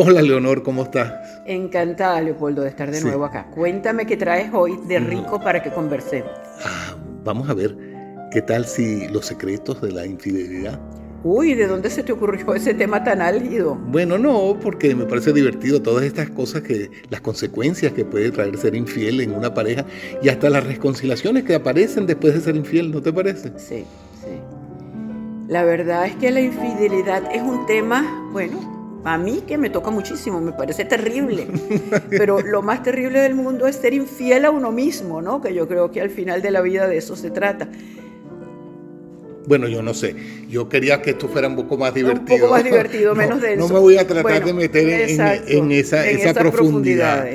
Hola Leonor, ¿cómo estás? Encantada, Leopoldo, de estar de nuevo acá. Cuéntame qué traes hoy de rico para que conversemos. Ah, vamos a ver, ¿qué tal si los secretos de la infidelidad? Uy, ¿de dónde se te ocurrió ese tema tan álgido? Bueno, no, porque me parece divertido todas estas cosas que, las consecuencias que puede traer ser infiel en una pareja y hasta las reconciliaciones que aparecen después de ser infiel, ¿no te parece? Sí, sí. La verdad es que la infidelidad es un tema, bueno, a mí que me toca muchísimo, me parece terrible. Pero lo más terrible del mundo es ser infiel a uno mismo, ¿no? Que yo creo que al final de la vida de eso se trata. Bueno, yo no sé. Yo quería que esto fuera un poco más divertido. Un poco más divertido, menos de eso. No me voy a tratar de meter en, esa, esa profundidad.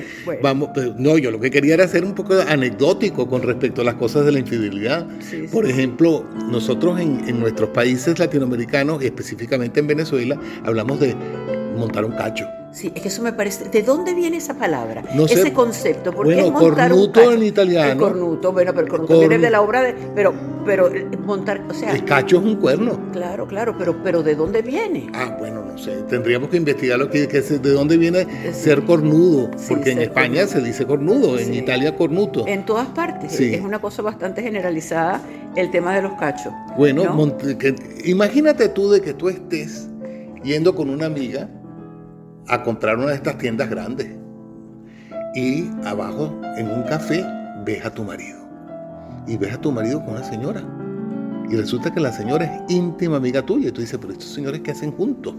Vamos, pues, no, yo lo que quería era ser un poco anecdótico con respecto a las cosas de la infidelidad. Por ejemplo, nosotros en, en nuestros países latinoamericanos, específicamente en Venezuela, hablamos de montar un cacho. Sí, es que eso me parece. ¿De dónde viene esa palabra? ese concepto. ¿Por bueno, montar cornuto en italiano. El cornuto, bueno, pero el cornuto viene de la obra de. Pero, pero eh, montar. O sea. El cacho es un cuerno. Claro, claro, pero, pero ¿de dónde viene? Ah, bueno, no sé. Tendríamos que investigar lo que, de dónde viene ser cornudo. porque en España se dice cornudo, en Italia cornuto. En todas partes. Es una cosa bastante generalizada el tema de los cachos. Bueno, imagínate tú de que tú estés yendo con una amiga a comprar una de estas tiendas grandes. Y abajo, en un café, ves a tu marido. Y ves a tu marido con una señora. Y resulta que la señora es íntima amiga tuya. Y tú dices, pero estos señores, ¿qué hacen juntos?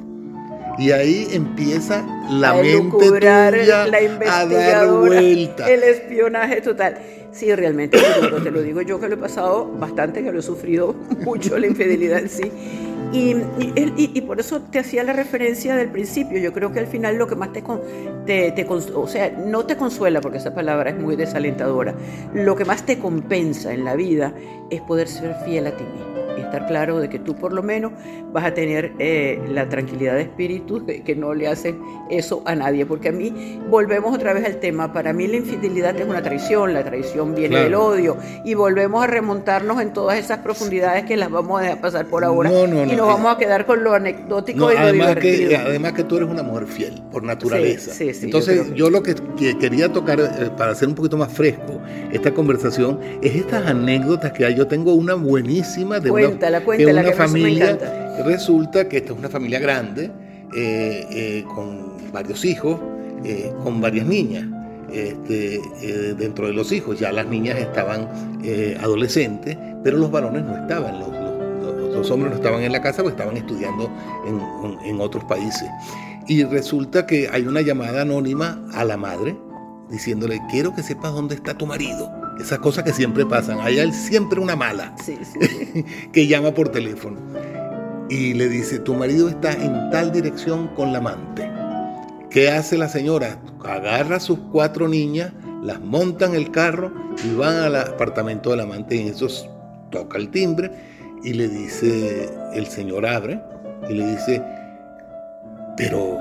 Y ahí empieza la mente tuya la a dar vuelta. El espionaje total. Sí, realmente te lo digo yo que lo he pasado bastante, que lo he sufrido mucho la infidelidad en sí. Y, y, por eso te hacía la referencia del principio. Yo creo que al final lo que más te, te, te, o sea, no te consuela, porque esa palabra es muy desalentadora, lo que más te compensa en la vida es poder ser fiel a ti mismo y estar claro de que tú por lo menos vas a tener eh, la tranquilidad de espíritu de que no le hacen eso a nadie. Porque a mí, volvemos otra vez al tema, para mí la infidelidad es una traición, la traición viene del odio y volvemos a remontarnos en todas esas profundidades que las vamos a dejar pasar por ahora y nos vamos a quedar con lo anecdótico y lo además Que, además que tú eres una mujer fiel, por naturaleza. Entonces yo, lo que, quería tocar, eh, para hacer un poquito más fresco esta conversación, es estas anécdotas que hay. Yo tengo una buenísima de cuéntala, cuéntala, que una familia, resulta que esta es una familia grande, eh, eh, con varios hijos, eh, con varias niñas. Este, dentro de los hijos ya las niñas estaban adolescentes, pero los varones no estaban, los, los, hombres no estaban en la casa porque estaban estudiando en, en otros países. Y resulta que hay una llamada anónima a la madre diciéndole, quiero que sepas dónde está tu marido esas cosas que siempre pasan. Hay siempre una mala que llama por teléfono y le dice, tu marido está en tal dirección con la amante. ¿Qué hace la señora? Agarra a sus cuatro niñas, las monta en el carro y van al apartamento del amante y eso toca el timbre y le dice, el señor abre y le dice, pero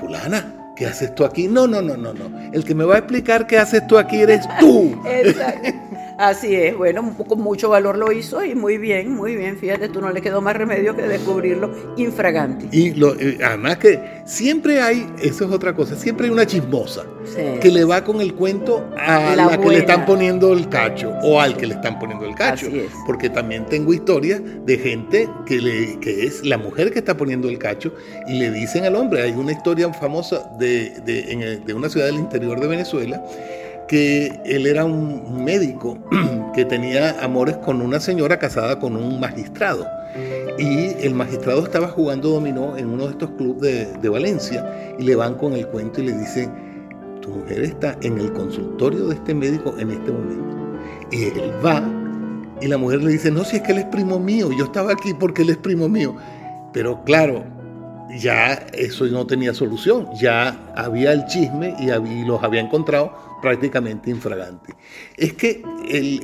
fulana, ¿qué haces tú aquí? No, no, no, no, no. El que me va a explicar qué haces tú aquí eres tú. Exacto. Así es, bueno, con mucho valor lo hizo y muy bien, muy bien, fíjate, tú no le quedó más remedio que descubrirlo infragante. Y lo, eh, además que siempre hay, eso es otra cosa, siempre hay una chismosa que le va con el cuento a la, que le están poniendo el cacho o al que le están poniendo el cacho. Así es. Porque también tengo historias de gente que, le, que es la mujer que está poniendo el cacho y le dicen al hombre, hay una historia famosa de, de, de una ciudad del interior de Venezuela, que él era un médico que tenía amores con una señora casada con un magistrado. Y el magistrado estaba jugando dominó en uno de estos clubes de, Valencia y le van con el cuento y le dicen, tu mujer está en el consultorio de este médico en este momento. Y él va y la mujer le dice, no, si es que él es primo mío, yo estaba aquí porque él es primo mío. Pero claro, ya eso no tenía solución, ya había el chisme y, los había encontrado prácticamente infragante. Es que el,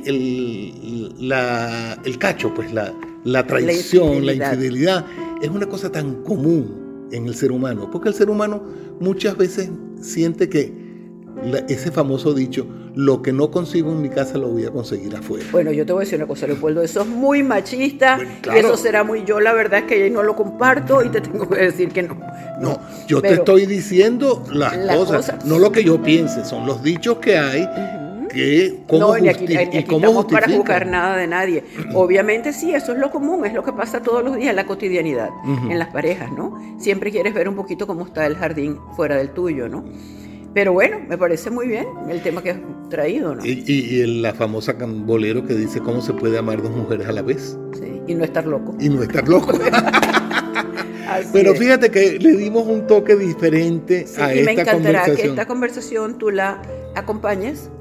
el, cacho, pues la, la traición, la infidelidad. es una cosa tan común en el ser humano, porque el ser humano muchas veces siente que ese famoso dicho, lo que no consigo en mi casa lo voy a conseguir afuera. Bueno, yo te voy a decir una cosa, Leopoldo, eso es muy machista y eso será muy yo, la verdad es que no lo comparto y te tengo que decir que no. No, yo te estoy diciendo las, cosas, no lo que yo piense, son los dichos que hay que no, ni aquí, estamos para juzgar nada de nadie. Obviamente sí, eso es lo común, es lo que pasa todos los días en la cotidianidad, en las parejas, ¿no? Siempre quieres ver un poquito cómo está el jardín fuera del tuyo, ¿no? Pero bueno, me parece muy bien el tema que traído, ¿no? Y, y, la famosa bolero que dice cómo se puede amar dos mujeres a la vez. Sí, y no estar loco. Y no estar loco. Pero fíjate que le dimos un toque diferente a esta conversación. Y me encantará que esta conversación tú la acompañes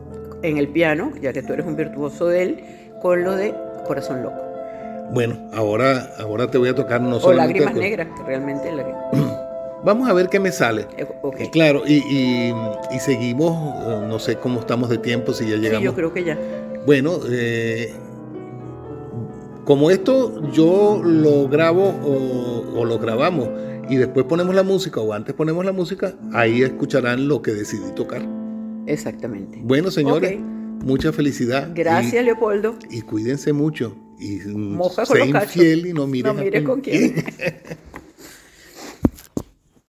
en el piano, ya que tú eres un virtuoso de él, con lo de Corazón Loco. Bueno, ahora, ahora te voy a tocar no O Lágrimas Negras, que realmente la. Vamos a ver qué me sale. Eh, okay. Claro, y, seguimos, eh, no sé cómo estamos de tiempo, si ya llegamos. Sí, yo creo que ya. Bueno, eh, como esto yo lo grabo o, lo grabamos y después ponemos la música o antes ponemos la música, ahí escucharán lo que decidí tocar. Exactamente. Bueno, señores, mucha felicidad. Gracias, Leopoldo. Y cuídense mucho. Y Moja sean fiel y no miren, no mires con quién.